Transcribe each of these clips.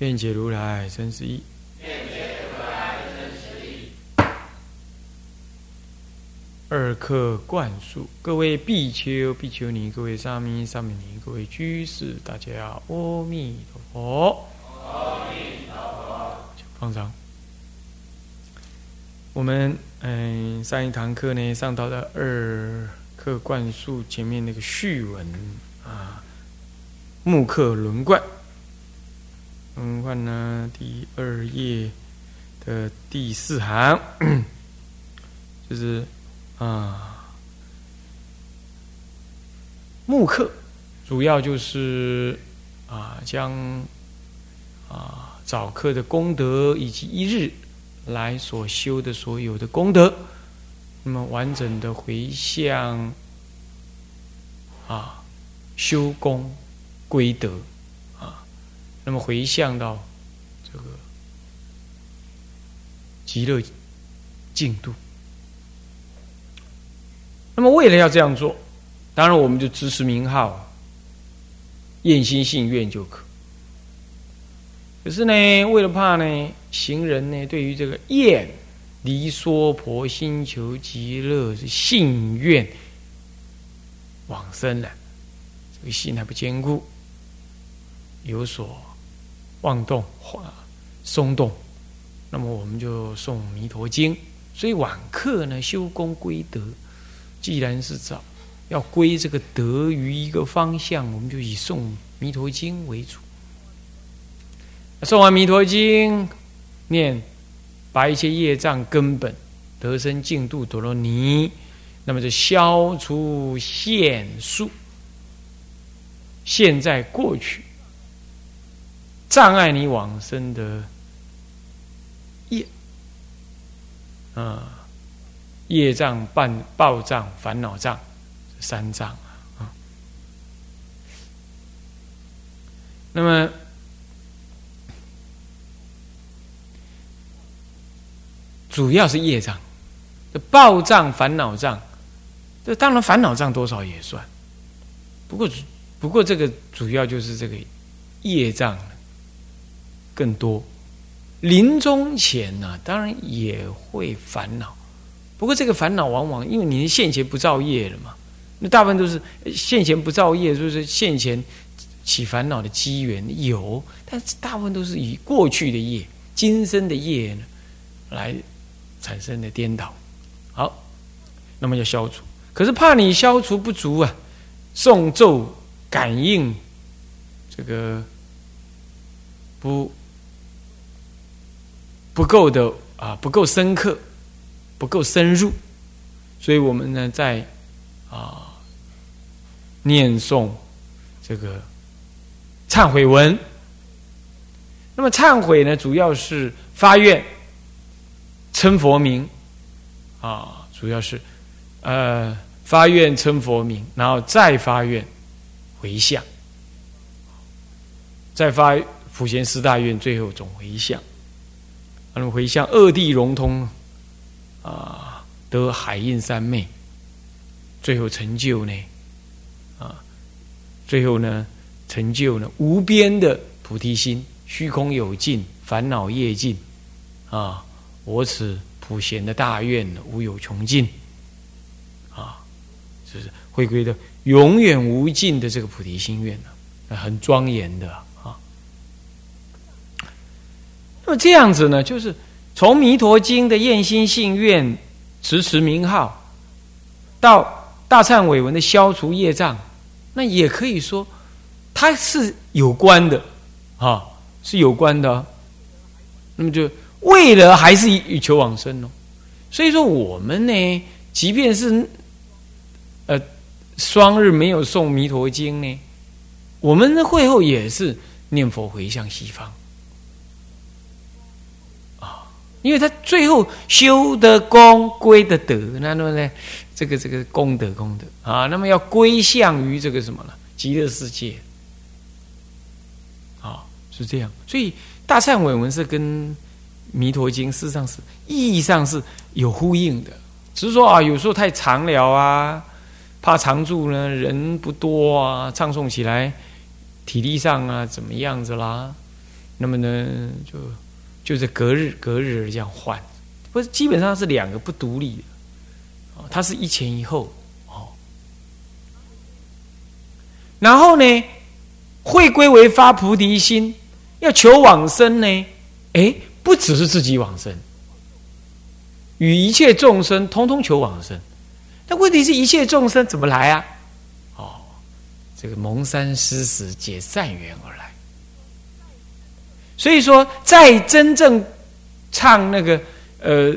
愿解如来真实义。二课灌输，各位必丘、必丘尼，各位沙弥、沙弥尼，各位居士，大家阿弥陀佛。阿弥陀佛。放上。我们嗯，上一堂课呢，上到了二课灌输前面那个序文啊，木刻轮贯。轮贯呢，第二页的第四行，就是。啊，木刻主要就是啊，将啊早课的功德以及一日来所修的所有的功德，那么完整的回向啊修功归德，那么回向到这个极乐净土。那么，为了要这样做，当然我们就支持名号，愿心信愿就可。可是呢，为了怕呢，行人呢对于这个愿离娑婆心求极乐是信愿往生了，这个心还不坚固，有所妄动或松动，那么我们就诵弥陀经。所以晚课呢，修功归德。既然是找要归这个德于一个方向，我们就以诵《弥陀经》为主。诵完《弥陀经》，念把一切业障根本得生净度陀罗尼，那么就消除现数、现在、过去障碍你往生的业啊。业障、半暴障、烦恼障，三障啊。那么，主要是业障，这暴障、烦恼障，这当然烦恼障多少也算。不过，不过这个主要就是这个业障更多。临终前呢，当然也会烦恼。不过这个烦恼往往因为你现前不造业了嘛，那大部分都是现前不造业，就是现前起烦恼的机缘有，但是大部分都是以过去的业、今生的业呢来产生的颠倒。好，那么要消除，可是怕你消除不足啊，诵咒感应这个不不够的啊，不够深刻。不够深入，所以我们呢在啊念诵这个忏悔文。那么忏悔呢，主要是发愿称佛名啊，主要是呃发愿称佛名，然后再发愿回向，再发普贤四大愿，最后总回向。那么回向二地融通。啊，得海印三昧，最后成就呢？啊，最后呢，成就呢无边的菩提心，虚空有尽，烦恼业尽，啊，我此普贤的大愿无有穷尽，啊，就是回归的永远无尽的这个菩提心愿呢，很庄严的。那么这样子呢，就是。从《弥陀经》的愿心信愿持持名号，到大忏悔文的消除业障，那也可以说，它是有关的，啊，是有关的。那么就为了还是以求往生哦。所以说我们呢，即便是呃双日没有诵《弥陀经》呢，我们的会后也是念佛回向西方。因为他最后修的功归的德，那么呢，这个这个功德功德啊，那么要归向于这个什么呢？极乐世界啊，是这样。所以大忏悔文是跟弥陀经事实上是意义上是有呼应的，只是说啊，有时候太长了啊，怕常住呢人不多啊，唱诵起来体力上啊怎么样子啦？那么呢就。就是隔日隔日这样换，不是基本上是两个不独立的，哦，它是一前一后哦。然后呢，会归为发菩提心，要求往生呢，哎，不只是自己往生，与一切众生通通求往生。但问题是一切众生怎么来啊？哦，这个蒙山施食解善缘而来。所以说，在真正唱那个呃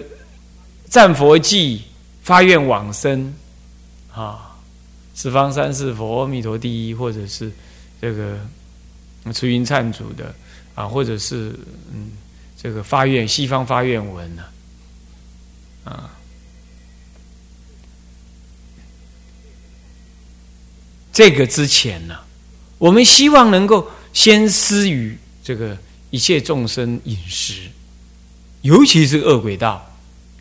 赞佛记、发愿往生啊，十方三世佛、阿弥陀第一，或者是这个慈云忏祖的啊，或者是嗯这个发愿西方发愿文呢啊，这个之前呢，我们希望能够先施于这个。一切众生饮食，尤其是恶鬼道、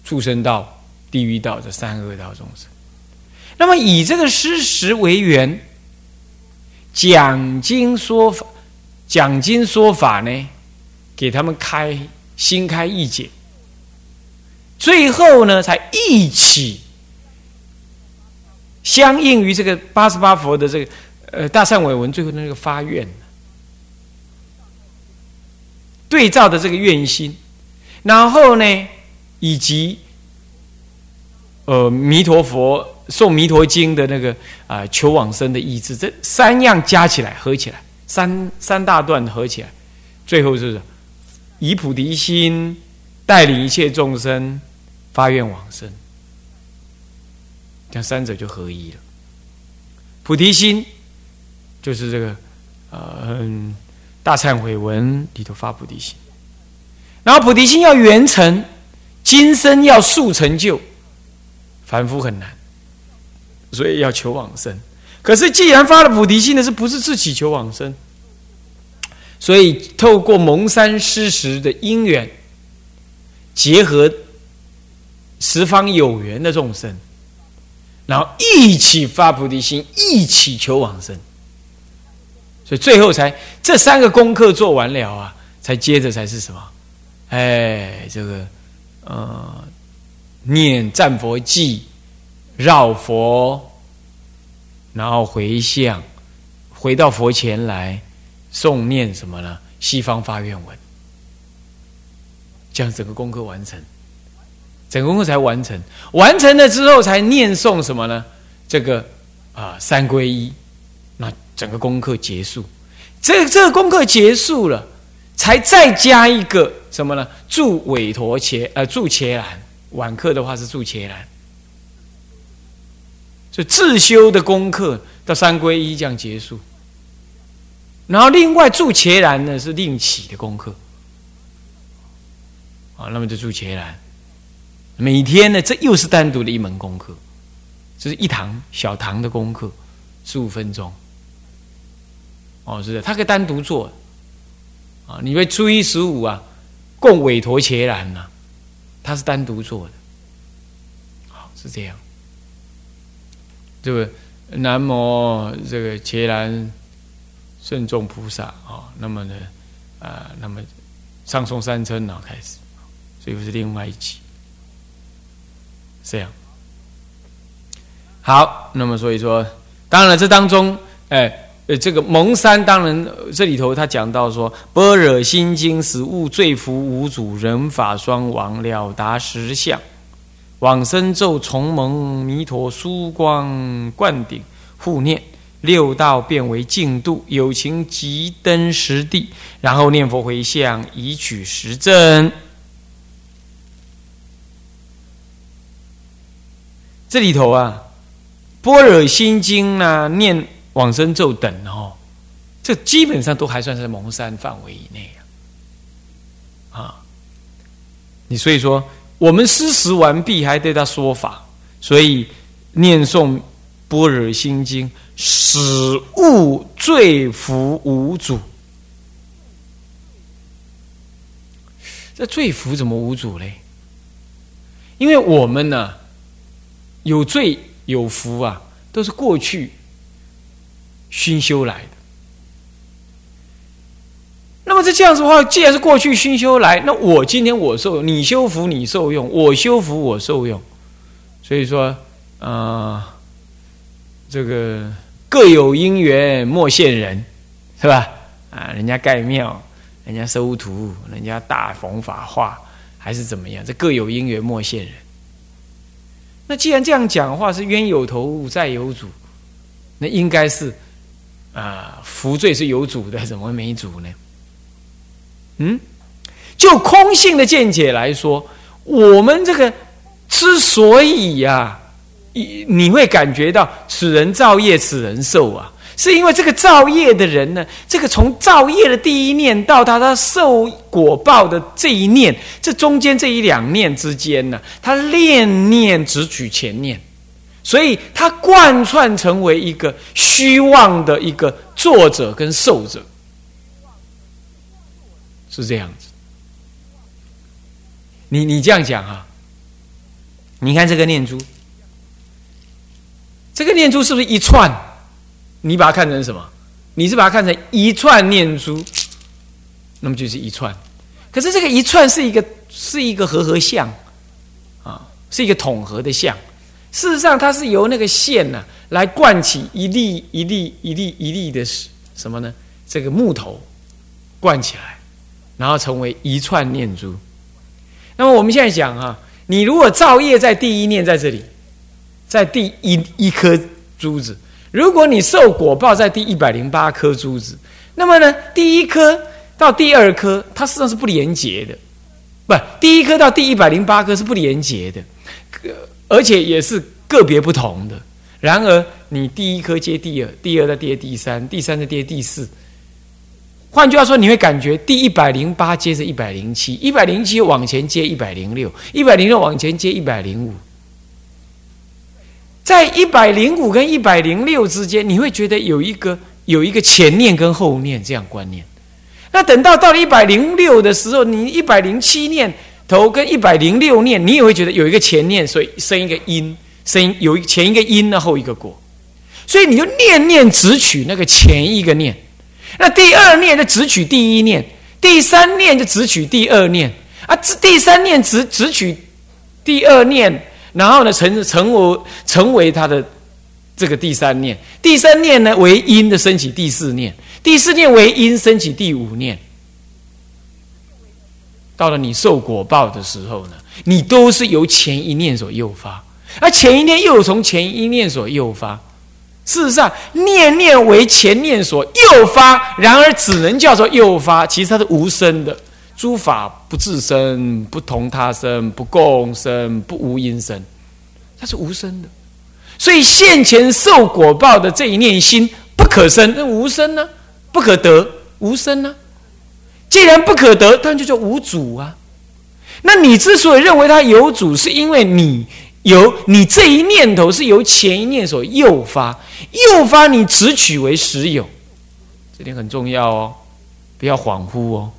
畜生道、地狱道这三恶道众生。那么以这个事实为缘，讲经说法，讲经说法呢，给他们开心开意解，最后呢，才一起相应于这个八十八佛的这个呃大善伟文最后的那个发愿。对照的这个愿心，然后呢，以及呃弥陀佛诵弥陀经的那个啊求往生的意志，这三样加起来合起来，三三大段合起来，最后是以菩提心带领一切众生发愿往生，这样三者就合一了。菩提心就是这个呃。大忏悔文里头发菩提心，然后菩提心要圆成，今生要速成就，凡夫很难，所以要求往生。可是既然发了菩提心的是不是自己求往生？所以透过蒙山施食的因缘，结合十方有缘的众生，然后一起发菩提心，一起求往生。最后才这三个功课做完了啊，才接着才是什么？哎，这个呃，念赞佛记，绕佛，然后回向，回到佛前来诵念什么呢？西方发愿文，这样整个功课完成，整个功课才完成。完成了之后，才念诵什么呢？这个啊，三皈依。整个功课结束，这这个功课结束了，才再加一个什么呢？助韦陀伽呃助伽蓝，晚课的话是助伽蓝，所以自修的功课到三归一这样结束。然后另外助伽蓝呢是另起的功课，啊，那么就助伽蓝，每天呢这又是单独的一门功课，这是一堂小堂的功课，十五分钟。哦，是的，他可以单独做，啊，你为初一十五啊，供委托伽蓝呐，他是单独做的，好是这样，这个南无这个伽蓝圣众菩萨啊，那么呢，啊，那么上诵三称呢开始，所以是另外一集，这样，好，那么所以说，当然了，这当中，哎。呃，这个蒙山当然这里头他讲到说，《般若心经》使悟罪福无主，人法双亡，了达实相，往生咒重蒙弥陀殊光灌顶护念，六道变为净度，有情即登实地，然后念佛回向，以取实证。这里头啊，《般若心经》呢念。往生咒等哦，这基本上都还算是蒙山范围以内啊。啊，你所以说，我们施食完毕，还对他说法，所以念诵般若心经，使物罪福无主。这罪福怎么无主嘞？因为我们呢，有罪有福啊，都是过去熏修来的。那么这这样子的话，既然是过去熏修来，那我今天我受，你修福你受用，我修福我受用。所以说，啊，这个各有因缘莫羡人，是吧？啊，人家盖庙。人家收徒，人家大弘法化，还是怎么样？这各有因缘，莫羡人。那既然这样讲话是冤有头债有主，那应该是啊，福罪是有主的，怎么会没主呢？嗯，就空性的见解来说，我们这个之所以呀，你你会感觉到此人造业，此人受啊。是因为这个造业的人呢，这个从造业的第一念到他他受果报的这一念，这中间这一两念之间呢，他念念只取前念，所以他贯穿成为一个虚妄的一个作者跟受者，是这样子。你你这样讲啊？你看这个念珠，这个念珠是不是一串？你把它看成什么？你是把它看成一串念珠，那么就是一串。可是这个一串是一个是一个和合相啊，是一个统合的相。事实上，它是由那个线呢来贯起一粒一粒一粒一粒的什么呢？这个木头灌起来，然后成为一串念珠。那么我们现在讲啊，你如果造业在第一念在这里，在第一一颗珠子。如果你受果报在第一百零八颗珠子，那么呢，第一颗到第二颗，它实际上是不连结的，不，第一颗到第一百零八颗是不连结的，而且也是个别不同的。然而，你第一颗接第二，第二再接第三，第三再接第四。换句话说，你会感觉第一百零八接着一百零七，一百零七往前接一百零六，一百零六往前接一百零五。在一百零五跟一百零六之间，你会觉得有一个有一个前念跟后念这样观念。那等到到了一百零六的时候，你一百零七念头跟一百零六念，你也会觉得有一个前念，所以生一个因，生有前一个因，然后一个果。所以你就念念只取那个前一个念，那第二念就只取第一念，第三念就只取第二念啊，第三念只只取第二念。然后呢，成成为成为他的这个第三念，第三念呢为因的升起第四念，第四念为因升起第五念。到了你受果报的时候呢，你都是由前一念所诱发，而前一念又从前一念所诱发。事实上，念念为前念所诱发，然而只能叫做诱发，其实它是无声的。诸法不自生，不同他生，不共生，不无因生，它是无声的。所以现前受果报的这一念心不可生，那无声呢？不可得，无声呢？既然不可得，当然就叫无主啊。那你之所以认为它有主，是因为你有你这一念头是由前一念所诱发，诱发你只取为实有，这点很重要哦，不要恍惚哦。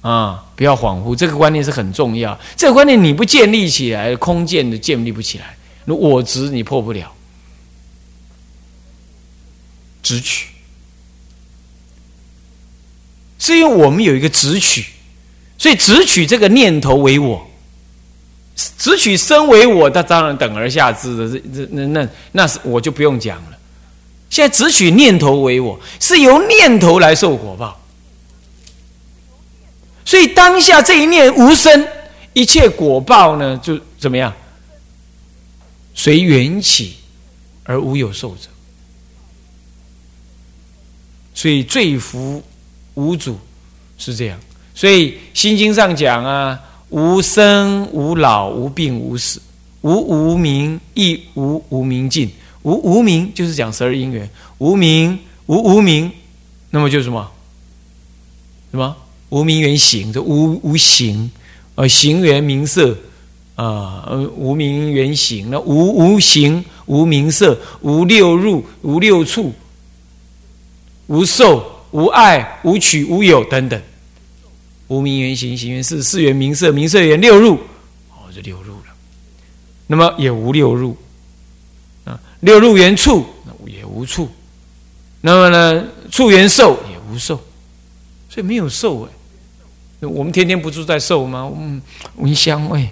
啊，不要恍惚，这个观念是很重要。这个观念你不建立起来，空见的建立不起来。那我执你破不了，直取，是因为我们有一个直取，所以直取这个念头为我，直取身为我，那当然等而下之的，这这那那那是我就不用讲了。现在直取念头为我，是由念头来受果报。所以当下这一念无声，一切果报呢就怎么样？随缘起而无有受者。所以罪福无主是这样。所以心经上讲啊，无生无老无病无死，无无明亦无无明尽。无无明就是讲十二因缘，无明无无明，那么就是什么？什么？无明缘行，这无无形，呃，行缘名色，啊，呃，无明缘行，那无无形，无名色，无六入，无六处，无受，无爱，无取，无有等等。无名缘行，行缘四，四缘名色，名色缘六入，哦，这六入了。那么也无六入啊。六入缘处，也无处；那么呢，处缘受也无受，所以没有受哎。我们天天不住在受吗？嗯，闻香味，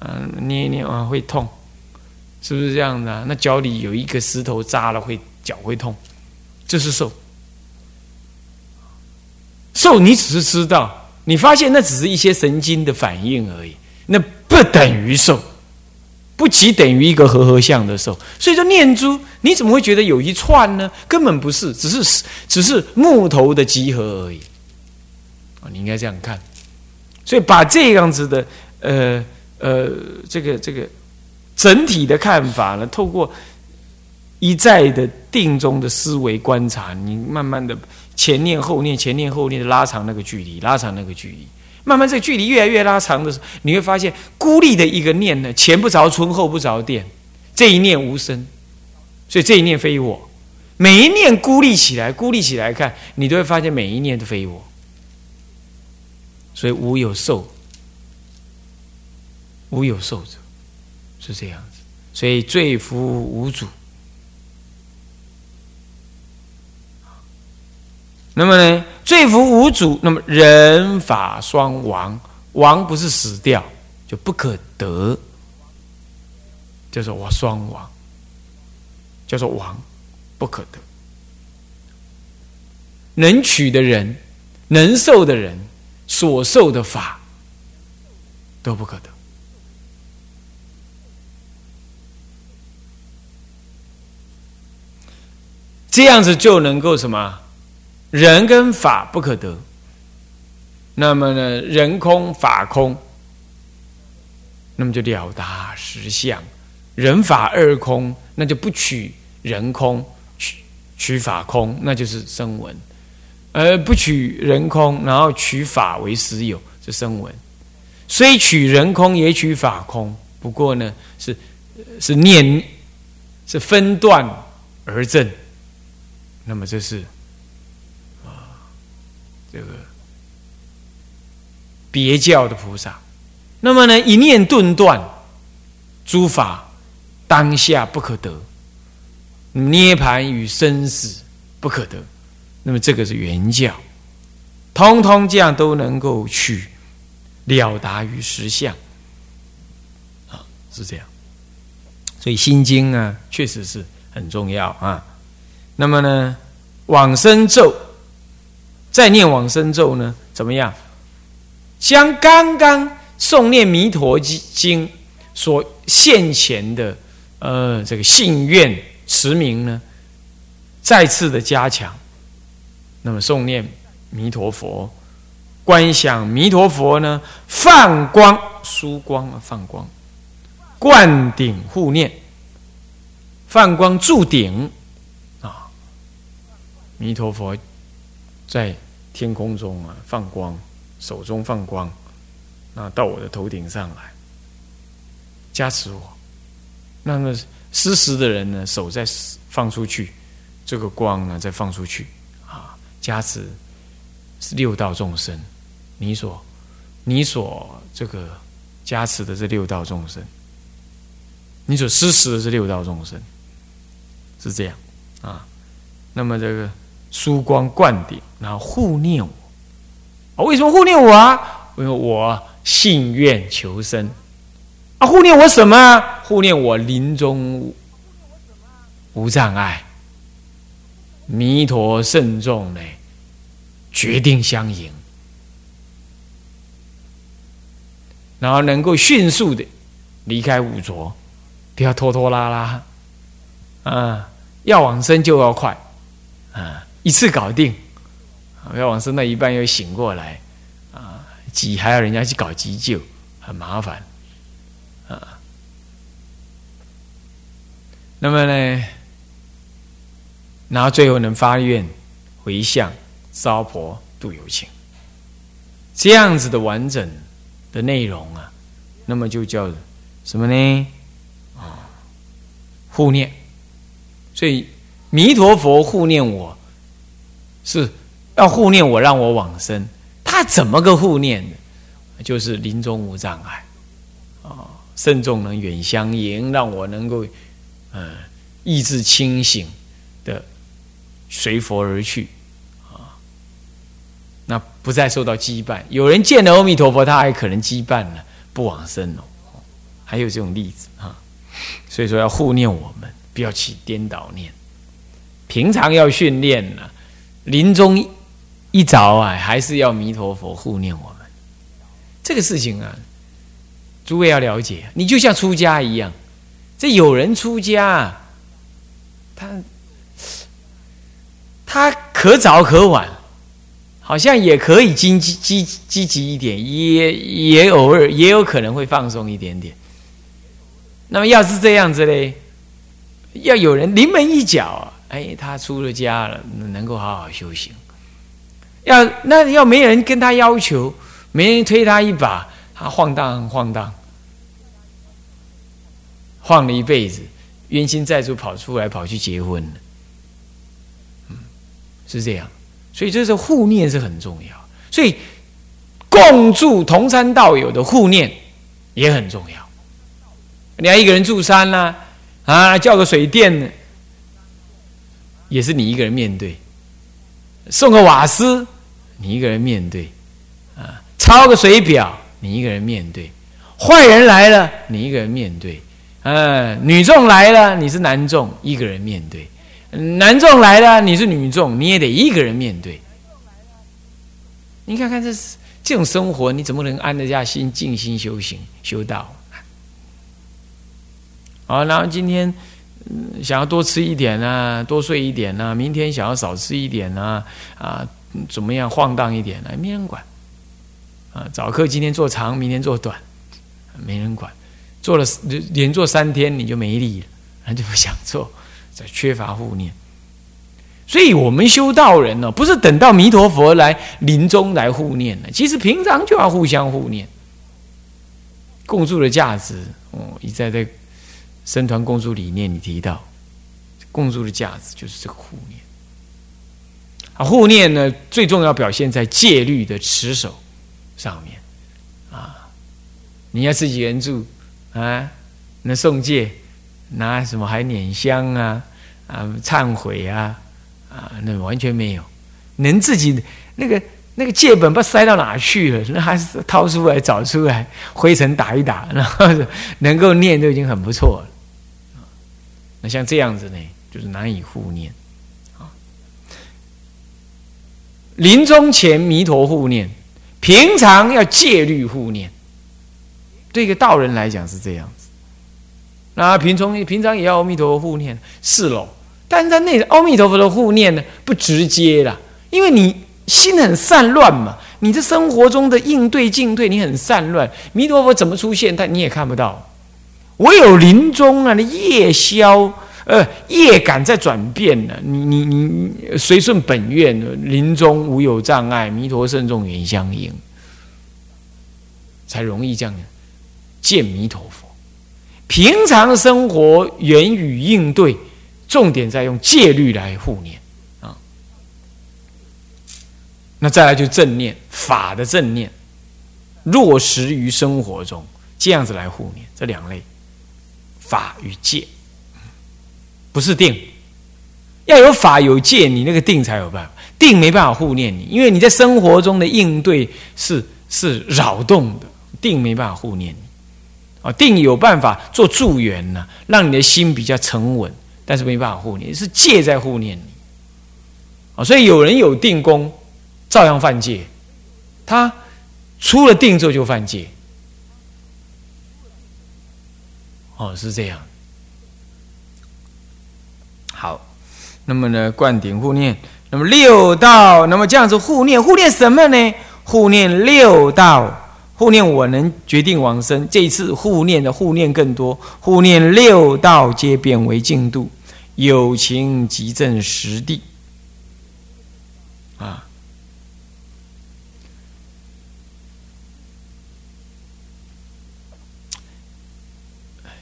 啊，捏一捏啊会痛，是不是这样的？那脚里有一个石头扎了，会脚会痛，这是受。受你只是知道，你发现那只是一些神经的反应而已，那不等于受。不即等于一个和合相的受，所以说念珠，你怎么会觉得有一串呢？根本不是，只是只是木头的集合而已。啊，你应该这样看。所以把这样子的呃呃这个这个整体的看法呢，透过一再的定中的思维观察，你慢慢的前念后念，前念后念的拉长那个距离，拉长那个距离。慢慢，这个距离越来越拉长的时候，你会发现孤立的一个念呢，前不着村后不着店，这一念无声，所以这一念非我。每一念孤立起来，孤立起来看，你都会发现每一念都非我。所以无有受，无有受者是这样子。所以罪福无主。那么呢？罪福无主，那么人法双亡，亡不是死掉，就不可得，就是我双亡，叫做亡，不可得。能取的人，能受的人，所受的法都不可得。这样子就能够什么？人跟法不可得，那么呢？人空法空，那么就了达实相。人法二空，那就不取人空，取取法空，那就是声闻；而不取人空，然后取法为实有，是声闻。虽取人空，也取法空，不过呢，是是念是分段而正。那么这是。这个别教的菩萨，那么呢，一念顿断，诸法当下不可得，涅盘与生死不可得，那么这个是原教，通通这样都能够去了达于实相，啊，是这样，所以心经呢，确实是很重要啊。那么呢，往生咒。再念往生咒呢？怎么样？将刚刚诵念弥陀经所现前的呃这个信愿持名呢，再次的加强。那么诵念弥陀佛，观想弥陀佛呢，放光疏光啊，放光，灌顶护念，放光注顶啊，弥陀佛在。天空中啊，放光，手中放光，那到我的头顶上来，加持我。那么施食的人呢，手再放出去，这个光呢再放出去，啊，加持是六道众生。你所你所这个加持的这六道众生，你所施食的这六道众生，是这样啊。那么这个。疏光灌顶，然后护念我。啊，为什么护念我啊？因为我信愿求生。啊，护念我什么？护念我临终无障碍。弥陀圣众呢，决定相迎，然后能够迅速的离开五浊，不要拖拖拉拉。啊，要往生就要快，啊。一次搞定，不要往生那一半又醒过来，啊，急还要人家去搞急救，很麻烦，啊，那么呢，然后最后能发愿回向烧婆度有情，这样子的完整的内容啊，那么就叫什么呢？啊，护念。所以弥陀佛护念我，是要护念我，让我往生。他怎么个护念呢？就是临终无障碍啊，慎重能远相迎，让我能够嗯意志清醒的随佛而去啊，那不再受到羁绊。有人见了阿弥陀佛，他还可能羁绊了不往生哦，还有这种例子啊。所以说要护念我们，不要起颠倒念。平常要训练呢，临终一早啊，还是要弥陀佛护念我们。这个事情啊，诸位要了解。你就像出家一样，这有人出家，他他可早可晚，好像也可以积积积积极一点，也也偶尔也有可能会放松一点点。那么要是这样子嘞，要有人临门一脚啊，哎，他出了家了，能够好好修行。要那要没人跟他要求。没人推他一把，他晃荡晃荡，晃了一辈子，冤亲债主跑出来，跑去结婚了。嗯，是这样，所以这是护念是很重要，所以共住同山道友的护念也很重要。你要一个人住山呢，啊，叫个水电呢，也是你一个人面对；送个瓦斯，你一个人面对。啊抄个水表，你一个人面对；坏人来了，你一个人面对；嗯，女众来了，你是男众，一个人面对；男众来了，你是女众，你也得一个人面对。你看看这这种生活，你怎么能安得下心、静心修行、修道？好，然后今天想要多吃一点呢，多睡一点呢；明天想要少吃一点呢，啊，怎么样晃荡一点呢？没人管。啊，早课今天做长，明天做短，没人管。做了连做三天，你就没力了，那就不想做，这缺乏护念。所以，我们修道人呢，不是等到弥陀佛来临终来护念的，其实平常就要互相护念。共住的价值，哦，一再在僧团共住理念你提到，共住的价值就是这个护念。啊，护念呢，最重要表现在戒律的持守。上面，啊，你要自己援助，啊，那送戒，拿什么还捻香啊，啊，忏悔啊，啊，那完全没有，能自己那个那个戒本不塞到哪去了，那还是掏出来找出来，灰尘打一打，然后能够念都已经很不错了。那像这样子呢，就是难以护念，啊，临终前弥陀护念。平常要戒律护念，对一个道人来讲是这样子。那平常平常也要阿弥陀佛护念，是喽。但是在那阿弥陀佛的护念呢，不直接了，因为你心很散乱嘛。你的生活中的应对进退，你很散乱。弥陀佛怎么出现，但你也看不到。唯有临终啊，那夜宵。呃，业感在转变呢。你你你随顺本愿，临终无有障碍，弥陀圣众远相迎，才容易这样见弥陀佛。平常生活言语应对，重点在用戒律来护念啊。那再来就正念法的正念，落实于生活中，这样子来护念。这两类法与戒。不是定，要有法有戒，你那个定才有办法。定没办法护念你，因为你在生活中的应对是是扰动的，定没办法护念你。啊，定有办法做助缘呢，让你的心比较沉稳，但是没办法护念，是戒在护念你。啊，所以有人有定功，照样犯戒，他出了定之后就犯戒。哦，是这样。好，那么呢，灌顶护念，那么六道，那么这样子护念，护念什么呢？护念六道护念我能决定往生。这一次护念的护念更多，护念六道皆变为净度，有情即证实地。啊，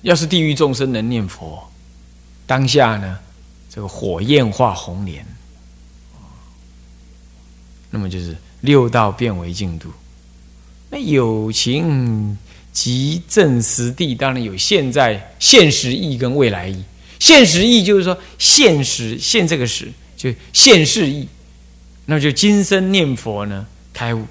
要是地狱众生能念佛，当下呢，这个火焰化红莲，那么就是六道变为净土。那有情即正实地，当然有现在现实意跟未来意。现实意就是说现实现这个时就现世意，那么就今生念佛呢开悟。